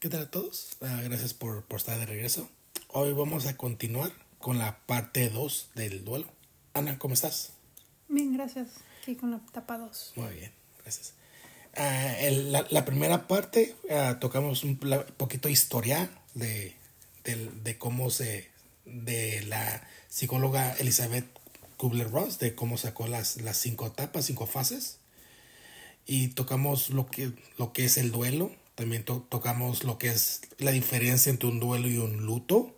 ¿Qué tal a todos? Ah, gracias por, por, estar de regreso. Hoy vamos a continuar con la parte 2 del duelo. Ana, ¿cómo estás? Bien, gracias. Aquí con la etapa 2. Muy bien, gracias. Ah, el, la, la, primera parte ah, tocamos un poquito historia de, de, de, cómo se. de la psicóloga Elizabeth Kubler-Ross, de cómo sacó las, las cinco etapas, cinco fases. Y tocamos lo que, lo que es el duelo. También to tocamos lo que es la diferencia entre un duelo y un luto.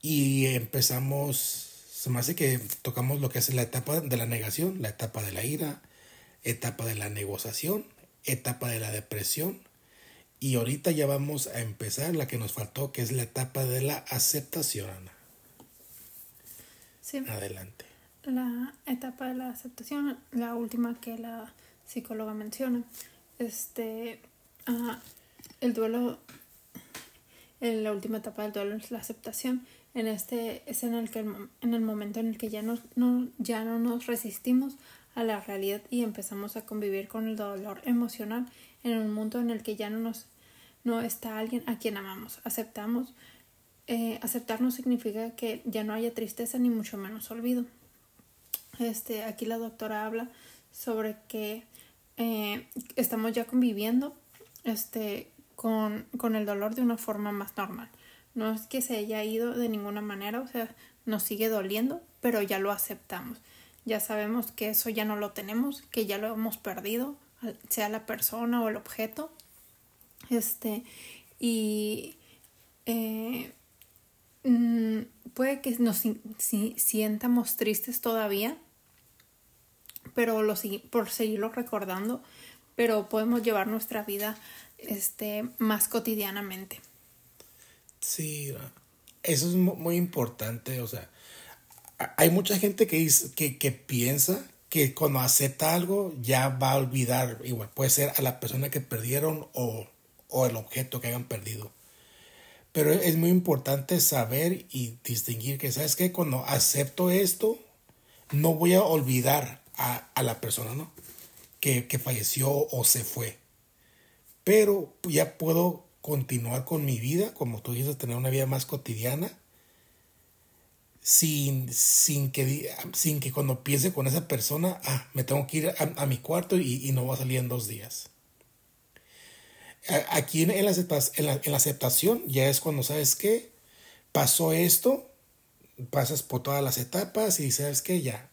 Y empezamos, se me hace que tocamos lo que es la etapa de la negación, la etapa de la ira, etapa de la negociación, etapa de la depresión. Y ahorita ya vamos a empezar la que nos faltó, que es la etapa de la aceptación, Ana. Sí. Adelante. La etapa de la aceptación, la última que la psicóloga menciona. Este, el duelo, en la última etapa del duelo es la aceptación. En este es en el que en el momento en el que ya no, no, ya no nos resistimos a la realidad y empezamos a convivir con el dolor emocional en un mundo en el que ya no nos no está alguien a quien amamos. Aceptamos. Eh, aceptar no significa que ya no haya tristeza ni mucho menos olvido. Este, aquí la doctora habla sobre que eh, estamos ya conviviendo este, con, con el dolor de una forma más normal. No es que se haya ido de ninguna manera, o sea, nos sigue doliendo, pero ya lo aceptamos. Ya sabemos que eso ya no lo tenemos, que ya lo hemos perdido, sea la persona o el objeto. Este, y eh, mm, puede que nos si, sientamos tristes todavía, pero lo, por seguirlo recordando, pero podemos llevar nuestra vida este, más cotidianamente. Sí, eso es muy importante, o sea, hay mucha gente que, dice, que, que piensa que cuando acepta algo ya va a olvidar, igual puede ser a la persona que perdieron o, o el objeto que hayan perdido. Pero es muy importante saber y distinguir que, ¿sabes qué? Cuando acepto esto, no voy a olvidar a, a la persona, ¿no? Que, que falleció o se fue. Pero ya puedo continuar con mi vida, como tú dices, tener una vida más cotidiana sin, sin, que, sin que cuando piense con esa persona, ah, me tengo que ir a, mi cuarto y, no va a salir en dos días. Aquí en, en, la, en la aceptación ya es cuando sabes que pasó esto, pasas por todas las etapas y sabes que ya,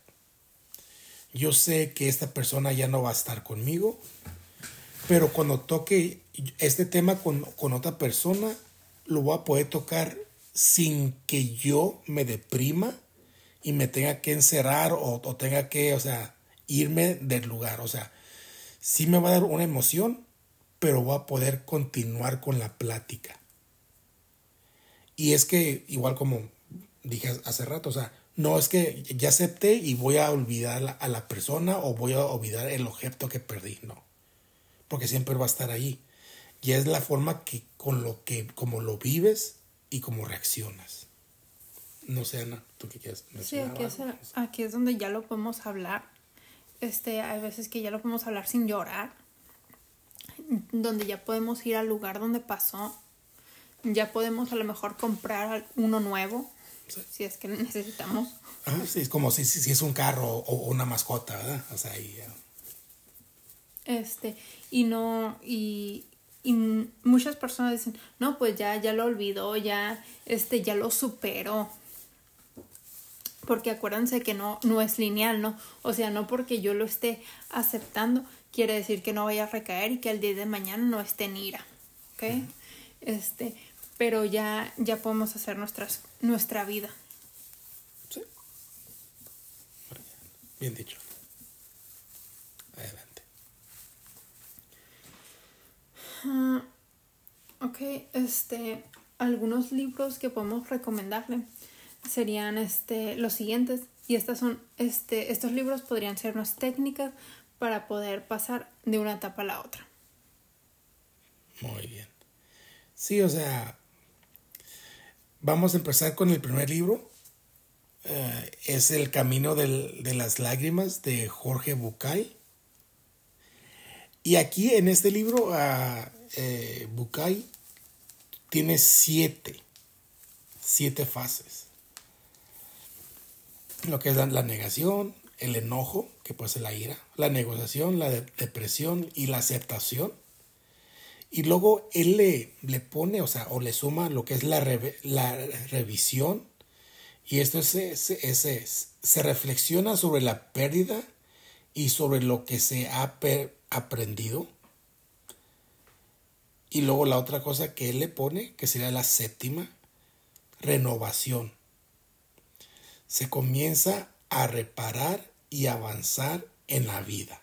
yo sé que esta persona ya no va a estar conmigo, pero cuando toque este tema con, con otra persona, lo voy a poder tocar sin que yo me deprima y me tenga que encerrar o, o, tenga que, o sea, irme del lugar. O sea, sí me va a dar una emoción, pero voy a poder continuar con la plática. Y es que, igual como dije hace rato, o sea, no es que ya acepté y voy a olvidar a la persona o voy a olvidar el objeto que perdí, no. Porque siempre va a estar ahí. Y es la forma que con lo que, como lo vives, y cómo reaccionas. No sé, Ana, ¿tú qué quieres Sí, aquí es, aquí es donde ya lo podemos hablar. Este, hay veces que ya lo podemos hablar sin llorar. Donde ya podemos ir al lugar donde pasó. Ya podemos a lo mejor comprar uno nuevo. Si es que necesitamos. Ah, sí, es como si, si, es un carro o una mascota, ¿verdad? O sea, ahí. Este, y no, y, y muchas personas dicen, no, pues ya, ya lo olvidó, ya, este, ya lo superó. Porque acuérdense que no, no es lineal, ¿no? O sea, no porque yo lo esté aceptando, quiere decir que no vaya a recaer y que el día de mañana no esté en ira. ¿Ok? Uh -huh. Este, pero ya, ya podemos hacer nuestras, nuestra vida. Sí. Bien dicho. Adelante. Uh, ok, este, algunos libros que podemos recomendarle serían este, los siguientes. Y estas son, este, estos libros podrían ser unas técnicas para poder pasar de una etapa a la otra. Muy bien. Sí, o sea, vamos a empezar con el primer libro. Uh, es El Camino de las Lágrimas de Jorge Bucay. Y aquí en este libro uh, eh, Bukai tiene siete, siete fases. Lo que es la, negación, el enojo, que puede ser la ira, la negociación, la depresión y la aceptación. Y luego él le, le, pone, o sea, o le suma lo que es la, la revisión. Y esto es, es, se reflexiona sobre la pérdida y sobre lo que se ha aprendido. Y luego la otra cosa que él le pone, que sería la séptima, renovación. Se comienza a reparar y avanzar en la vida.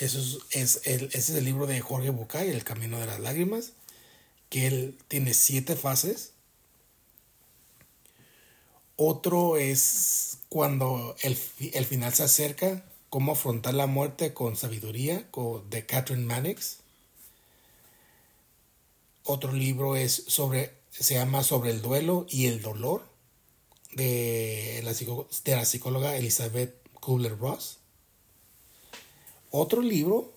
Eso es, el, ese es el libro de Jorge Bucay, El Camino de las Lágrimas, que él tiene siete fases. Otro es cuando el, el final se acerca, cómo afrontar la muerte con sabiduría, de Catherine Mannix. Otro libro es sobre, se llama Sobre el duelo y el dolor, de la, de la psicóloga Elizabeth Kubler-Ross. Otro libro,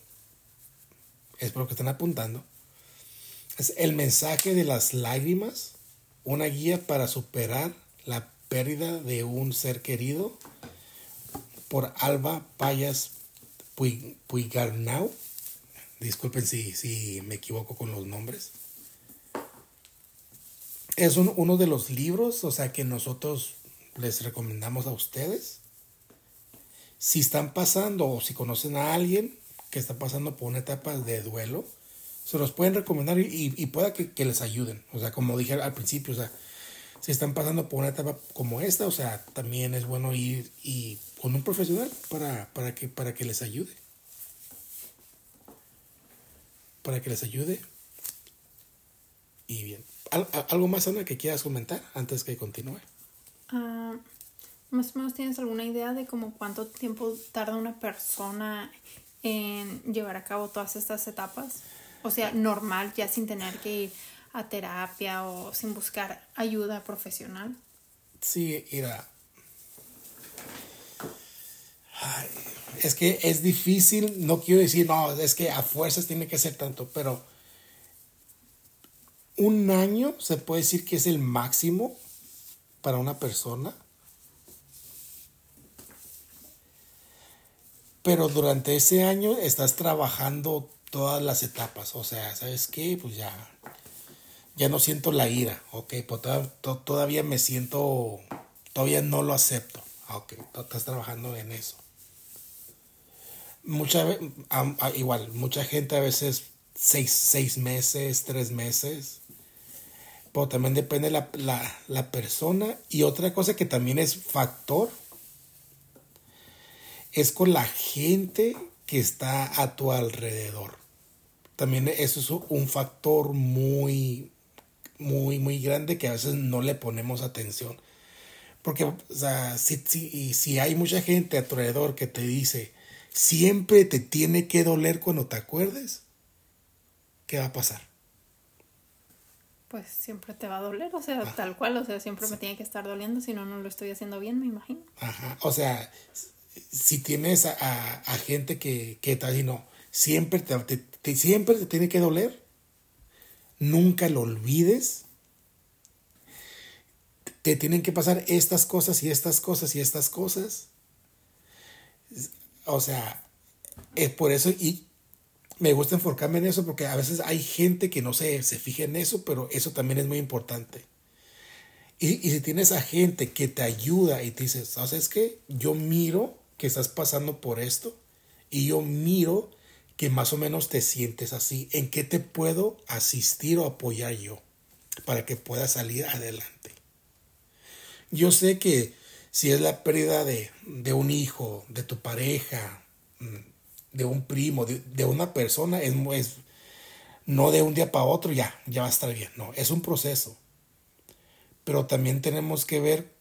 espero que estén apuntando, es El mensaje de las lágrimas, una guía para superar la pérdida de un ser querido por Alba Payas Puigarnau. Disculpen si, si me equivoco con los nombres. Es uno de los libros, o sea, que nosotros les recomendamos a ustedes. Si están pasando o si conocen a alguien que está pasando por una etapa de duelo, se los pueden recomendar y, y pueda que, les ayuden. O sea, como dije al principio, o sea, si están pasando por una etapa como esta, o sea, también es bueno ir y con un profesional para, para, que, para que les ayude. Para que les ayude. Y bien. ¿Algo más, Ana, que quieras comentar antes que continúe? Uh, más o menos tienes alguna idea de cómo cuánto tiempo tarda una persona en llevar a cabo todas estas etapas? O sea, normal, ya sin tener que ir a terapia o sin buscar ayuda profesional. Sí, mira. es que es difícil, no quiero decir, no, es que a fuerzas tiene que ser tanto, pero un año se puede decir que es el máximo para una persona. Pero durante ese año estás trabajando todas las etapas. O sea, ¿sabes qué? Pues ya, ya no siento la ira. Ok, pues todavía me siento, todavía no lo acepto. Ah, ok, estás trabajando en eso. Mucha, igual, mucha gente a veces seis, seis meses, tres meses pero también depende la, la, la persona. Y otra cosa que también es factor es con la gente que está a tu alrededor. También eso es un factor muy, muy, muy grande que a veces no le ponemos atención. Porque, o sea, si, si, si hay mucha gente a tu alrededor que te dice, siempre te tiene que doler cuando te acuerdes, ¿qué va a pasar? pues siempre te va a doler, o sea, tal cual, o sea, siempre me tiene que estar doliendo, si no, no lo estoy haciendo bien, me imagino. Ajá, o sea, si tienes a, a, gente que, que está no, siempre te, siempre te tiene que doler, nunca lo olvides, te tienen que pasar estas cosas y estas cosas y estas cosas. O sea, es por eso, y me gusta enfocarme en eso porque a veces hay gente que no se, se fija en eso, pero eso también es muy importante. Y, y si tienes a gente que te ayuda y te dice, ¿sabes qué? Yo miro que estás pasando por esto y yo miro que más o menos te sientes así. ¿En qué te puedo asistir o apoyar yo para que puedas salir adelante? Yo sé que si es la pérdida de, de un hijo, de tu pareja, mm, de un primo, de, una persona, es, es, no de un día para otro, ya, ya va a estar bien. No, es un proceso. Pero también tenemos que ver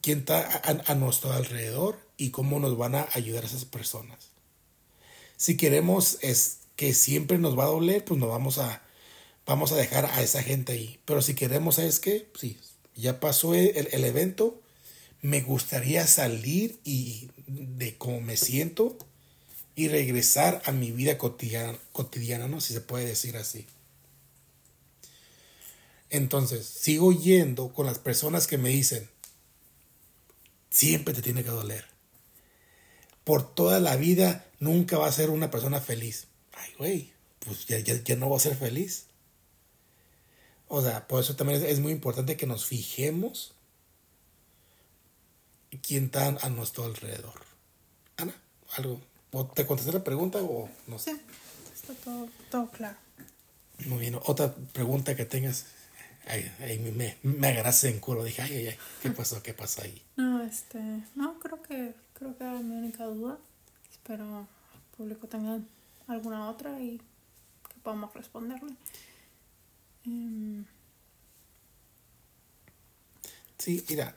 quién está a, nuestro alrededor y cómo nos van a ayudar esas personas. Si queremos es que siempre nos va a doler, pues nos vamos a, vamos a dejar a esa gente ahí. Pero si queremos, es que, sí, ya pasó el, el evento, me gustaría salir y de cómo me siento, y regresar a mi vida cotidiana, cotidiana, ¿no? Si se puede decir así. Entonces, sigo yendo con las personas que me dicen, siempre te tiene que doler. Por toda la vida nunca va a ser una persona feliz. Ay, güey, pues ya, ya, no va a ser feliz. O sea, por eso también es, muy importante que nos fijemos quién está a nuestro alrededor. Ana, algo. ¿Te contesté la pregunta o no sé? Sí, está todo, todo claro. Muy bien. Otra pregunta que tengas. Ahí, me, me agarraste en culo. Dije, ay, ay, ay, ¿qué pasó? ¿Qué pasa ahí? No, este, no, creo que, creo que era mi única duda. Espero el público tenga alguna otra y que podamos responderle. Em, sí, mira,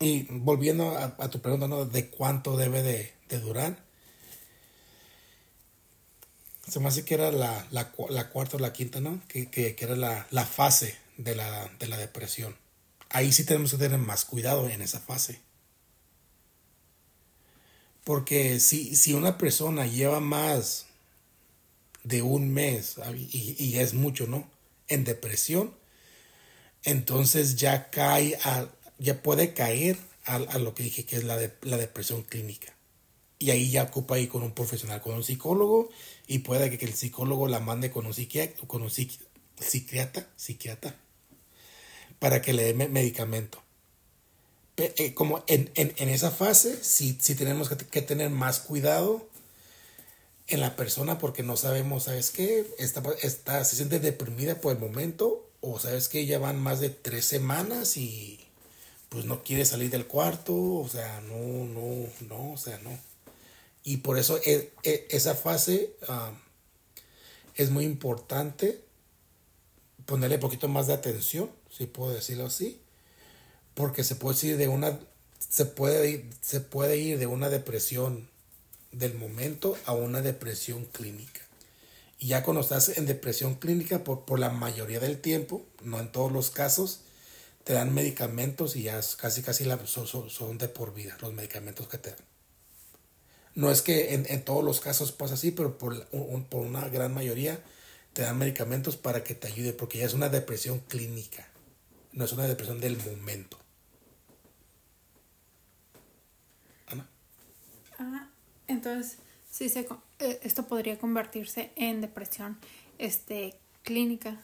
y volviendo a, tu pregunta, ¿no? ¿De cuánto debe de, durar? Se me hace que era la, la, cuarta o la quinta, ¿no? Que, que, era la, la fase de la, de la depresión. Ahí sí tenemos que tener más cuidado en esa fase. Porque si, si una persona lleva más de un mes, y, y es mucho, ¿no? En depresión, entonces ya cae a, ya puede caer a, lo que dije que es la, de, la depresión clínica. Y ahí ya ocupa ir con un profesional, con un psicólogo, y puede que, el psicólogo la mande con un psiquiatra, con un psiquiatra, psiquiatra, para que le dé medicamento. Eh, como en, esa fase, sí, sí tenemos que, tener más cuidado en la persona porque no sabemos, ¿sabes qué? Está, está, se siente deprimida por el momento o sabes que ya van más de tres semanas y pues no quiere salir del cuarto, o sea, no, no, no, o sea, no. Y por eso e, e, esa fase es muy importante ponerle un poquito más de atención, si puedo decirlo así, porque se puede ir de una, se puede se puede ir de una depresión del momento a una depresión clínica. Y ya cuando estás en depresión clínica, por, por la mayoría del tiempo, no en todos los casos, te dan medicamentos y ya casi casi la, son, de por vida los medicamentos que te dan. No es que en, todos los casos pasa así, pero por, por una gran mayoría te dan medicamentos para que te ayude, porque ya es una depresión clínica, no es una depresión del momento. Ana. Ah, entonces, sí se, eh, esto podría convertirse en depresión este, clínica.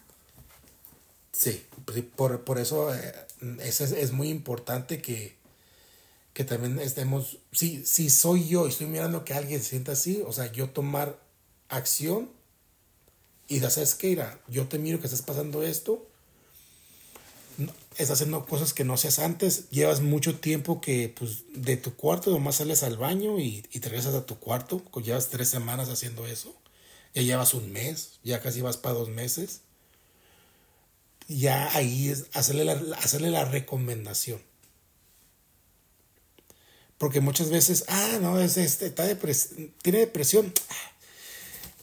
Sí, pues por, por eso eh, es, es, muy importante que, que también estemos, si, si soy yo y estoy mirando que alguien se sienta así, o sea, yo tomar acción y de ¿sabes qué? Irá? Yo te miro que estás pasando esto, estás haciendo cosas que no seas antes, llevas mucho tiempo que pues de tu cuarto nomás sales al baño y, y te regresas a tu cuarto, llevas tres semanas haciendo eso, ya llevas un mes, ya casi vas para dos meses ya ahí es hacerle la, hacerle la recomendación. Porque muchas veces, ah, no, es este, está tiene depresión.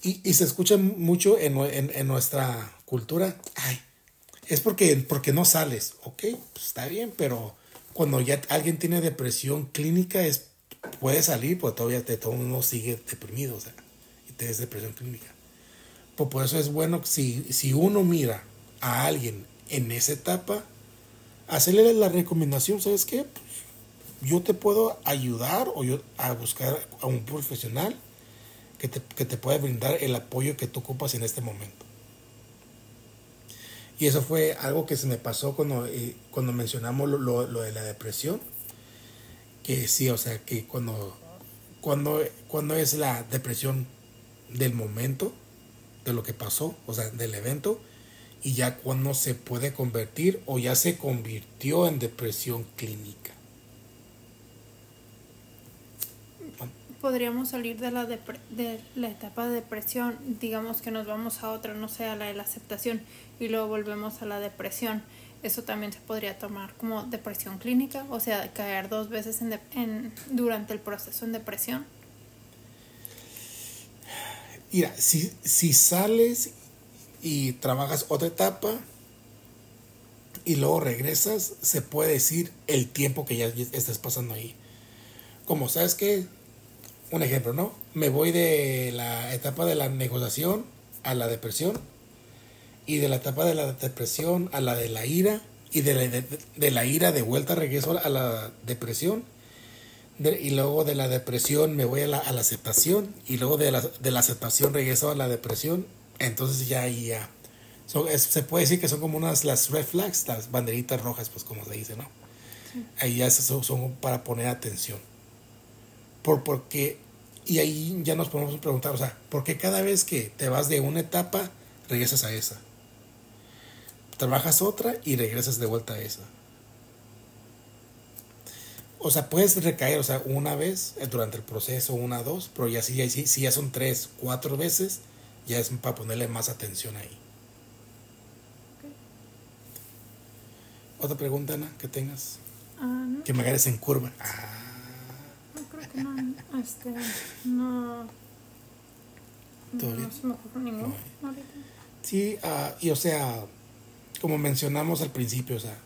Y, y, se escucha mucho en, en, en, nuestra cultura, ay, es porque, porque no sales. Ok, pues está bien, pero cuando ya alguien tiene depresión clínica, es, puede salir, pues todavía te, todo mundo sigue deprimido, o sea, y tienes depresión clínica. Pues por eso es bueno si, si uno mira a alguien en esa etapa, hacerle la recomendación, ¿sabes qué? Pues, yo te puedo ayudar o yo a buscar a un profesional que te, que te pueda brindar el apoyo que tú ocupas en este momento. Y eso fue algo que se me pasó cuando, eh, cuando mencionamos lo, lo, de la depresión. Que sí, o sea, que cuando, cuando, cuando es la depresión del momento, de lo que pasó, o sea, del evento, y ya cuando se puede convertir o ya se convirtió en depresión clínica. Podríamos salir de la, de la etapa de depresión, digamos que nos vamos a otra, no sé, a la de la aceptación y luego volvemos a la depresión. Eso también se podría tomar como depresión clínica, o sea, caer dos veces en, en durante el proceso en depresión. Mira, si, si sales y trabajas otra etapa y luego regresas, se puede decir el tiempo que ya estás pasando ahí. Como sabes que un ejemplo, ¿no? Me voy de la etapa de la negociación a la depresión y de la etapa de la depresión a la de la ira y de la, de, la ira de vuelta regreso a la depresión y luego de la depresión me voy a la, a la aceptación y luego de la, de la, aceptación regreso a la depresión entonces ya ahí ya se puede decir que son como unas las red flags las banderitas rojas pues como se dice no ahí ya son, son para poner atención por porque y ahí ya nos podemos preguntar o sea por qué cada vez que te vas de una etapa regresas a esa trabajas otra y regresas de vuelta a esa. O sea, puedes recaer, o sea, una vez eh, durante el proceso, una, dos, pero ya si, si, ya son tres, cuatro veces, ya es para ponerle más atención ahí. Otra pregunta, Ana, que tengas. Ah, que me agarres en curva. No que no. Este, no. ¿Todo no se me ocurre ninguno. Sí, uh, y o sea, como mencionamos al principio, o sea,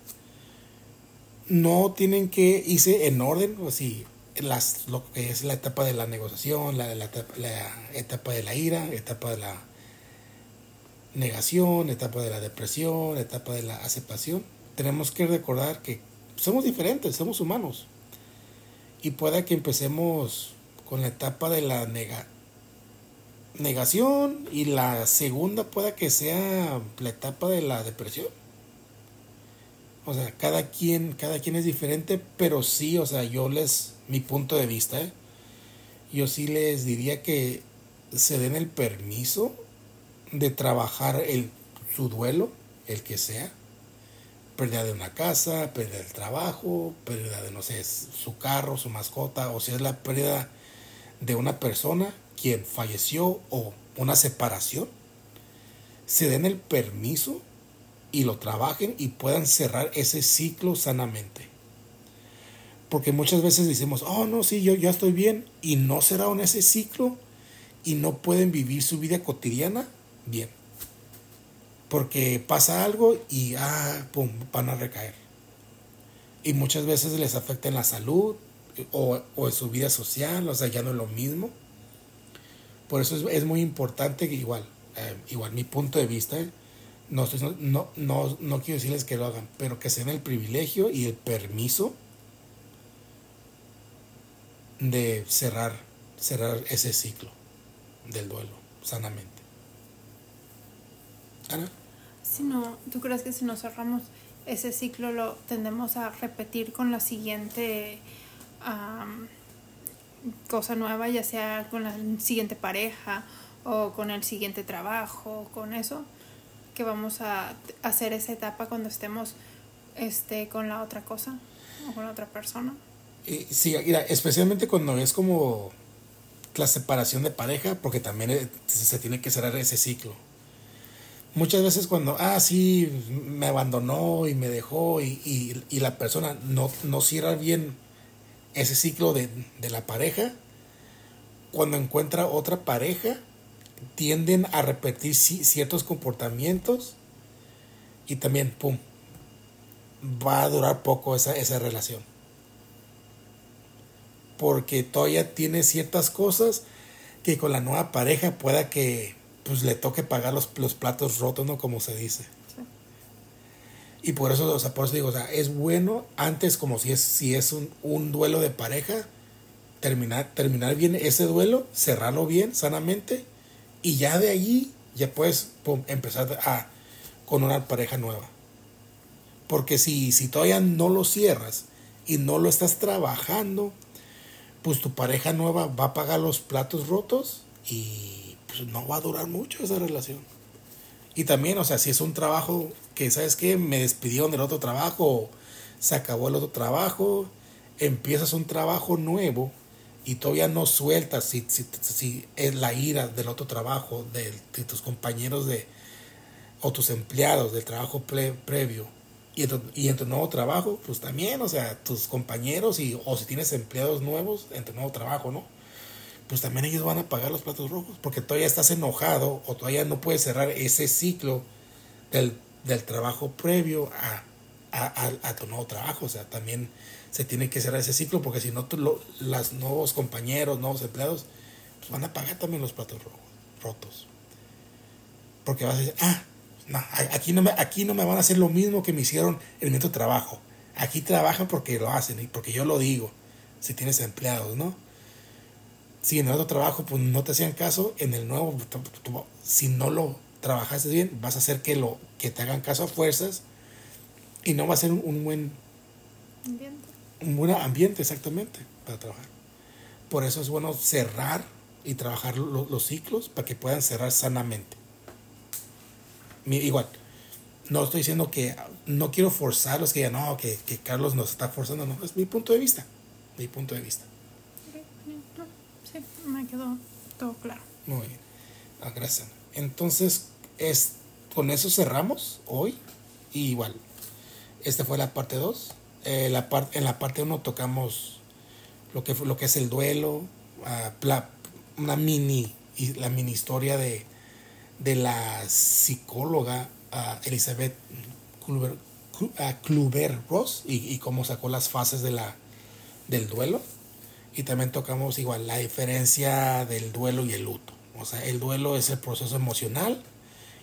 no tienen que irse en orden, o si las, lo que es la etapa de la negociación, la, la, etapa, la etapa de la ira, etapa de la negación, etapa de la depresión, etapa de la aceptación. Tenemos que recordar que somos diferentes, somos humanos. Y puede que empecemos con la etapa de la nega, negación y la segunda pueda que sea la etapa de la depresión. O sea, cada quien, cada quien es diferente, pero sí, o sea, yo les, mi punto de vista, ¿eh? yo sí les diría que se den el permiso de trabajar el, su duelo, el que sea, pérdida de una casa, pérdida del trabajo, pérdida de, no sé, su carro, su mascota, o si es la pérdida de una persona, quien falleció o una separación, se den el permiso y lo trabajen y puedan cerrar ese ciclo sanamente. Porque muchas veces decimos, oh no, sí, yo ya estoy bien y no cerraron ese ciclo y no pueden vivir su vida cotidiana bien. Porque pasa algo y ah, pum, van a recaer. Y muchas veces les afecta en la salud o, o en su vida social, o sea, ya no es lo mismo. Por eso es, muy importante que igual, eh, igual mi punto de vista, no, no, no, no quiero decirles que lo hagan, pero que se den el privilegio y el permiso de cerrar, cerrar ese ciclo del duelo sanamente. Ana. Si no, ¿tú crees que si no cerramos ese ciclo lo tendemos a repetir con la siguiente cosa nueva, ya sea con la siguiente pareja o con el siguiente trabajo, con eso, que vamos a hacer esa etapa cuando estemos este, con la otra cosa o con la otra persona. Sí, mira, especialmente cuando es como la separación de pareja, porque también eh, se tiene que cerrar ese ciclo. Muchas veces cuando, ah, sí, me abandonó y me dejó y, y, y la persona no, no cierra bien ese ciclo de, la pareja, cuando encuentra otra pareja, tienden a repetir ciertos comportamientos y también, ¡pum!, va a durar poco esa, esa relación. Porque todavía tiene ciertas cosas que con la nueva pareja pueda que pues le toque pagar los, los platos rotos, ¿no? Como se dice. Y por eso, o sea, por eso digo, o sea, es bueno antes como si es, si es un, un duelo de pareja, terminar, terminar bien ese duelo, cerrarlo bien, sanamente, y ya de allí ya puedes empezar a, con una pareja nueva. Porque si, si todavía no lo cierras y no lo estás trabajando, pues tu pareja nueva va a pagar los platos rotos y pues no va a durar mucho esa relación. Y también, o sea, si es un trabajo que, ¿sabes qué? Me despidieron del otro trabajo, se acabó el otro trabajo, empiezas un trabajo nuevo y todavía no sueltas si, si, si es la ira del otro trabajo, de, tus compañeros de, o tus empleados del trabajo previo. Y en, tu, y en tu nuevo trabajo, pues también, o sea, tus compañeros y, o si tienes empleados nuevos en tu nuevo trabajo, ¿no? Pues también ellos van a pagar los platos rojos, porque todavía estás enojado o todavía no puedes cerrar ese ciclo del, trabajo previo a, a, tu nuevo trabajo. O sea, también se tiene que cerrar ese ciclo porque si no, los nuevos compañeros, nuevos empleados, pues van a pagar también los platos rotos. Porque vas a decir, ah, aquí no, me, aquí no me van a hacer lo mismo que me hicieron en mi otro trabajo. Aquí trabajan porque lo hacen y porque yo lo digo, si tienes empleados, ¿no? Si en el otro trabajo pues no te hacían caso, en el nuevo, si no lo trabajaste bien, vas a hacer que, lo, que te hagan caso a fuerzas y no va a ser un, buen ambiente. Un buen ambiente, exactamente, para trabajar. Por eso es bueno cerrar y trabajar los ciclos para que puedan cerrar sanamente. Igual, no estoy diciendo que no quiero forzarlos, que ya no, que, que, Carlos nos está forzando, no, es mi punto de vista, mi punto de vista. Quedó todo claro. Muy bien, ah, gracias. Entonces, es, con eso cerramos hoy, y igual, esta fue la parte 2. Eh, la en la parte 1 tocamos lo que, lo que es el duelo, uh, una mini, la mini historia de, de la psicóloga uh, Elizabeth Kluber, Ross y, y, cómo sacó las fases de la, del duelo. Y también tocamos igual la diferencia del duelo y el luto. O sea, el duelo es el proceso emocional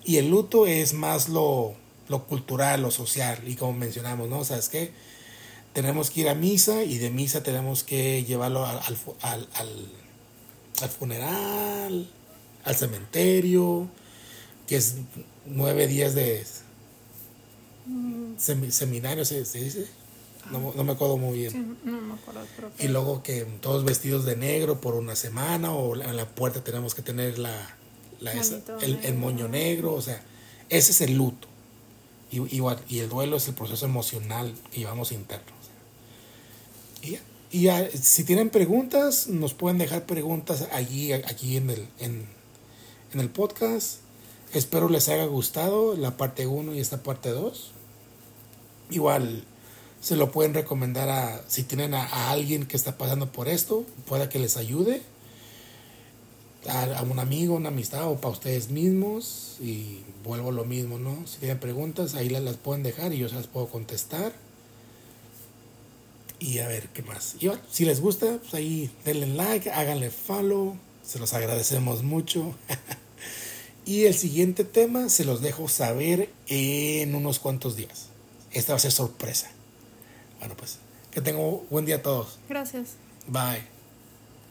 y el luto es más lo, lo cultural, lo social, y como mencionamos, ¿no? O sea, es que tenemos que ir a misa y de misa tenemos que llevarlo al, al, al, funeral, al cementerio, que es nueve días de seminario, ¿se, dice? No, no, me acuerdo muy bien. no me acuerdo, y luego que todos vestidos de negro por una semana o en la puerta tenemos que tener la, la el, el moño negro, o sea, ese es el luto. Y, y, el duelo es el proceso emocional que llevamos interno. y, y si tienen preguntas, nos pueden dejar preguntas allí, aquí en el, en, en el podcast. Espero les haya gustado la parte 1 y esta parte 2. Igual se lo pueden recomendar a si tienen a, alguien que está pasando por esto, pueda que les ayude a, un amigo, una amistad o para ustedes mismos y vuelvo lo mismo, ¿no? Si tienen preguntas, ahí las, las pueden dejar y yo se las puedo contestar. Y a ver qué más. Y si les gusta, pues ahí denle like, háganle follow, se los agradecemos mucho. y el siguiente tema se los dejo saber en unos cuantos días. Esta va a ser sorpresa. Bueno, pues que tengan buen día a todos. Gracias. Bye.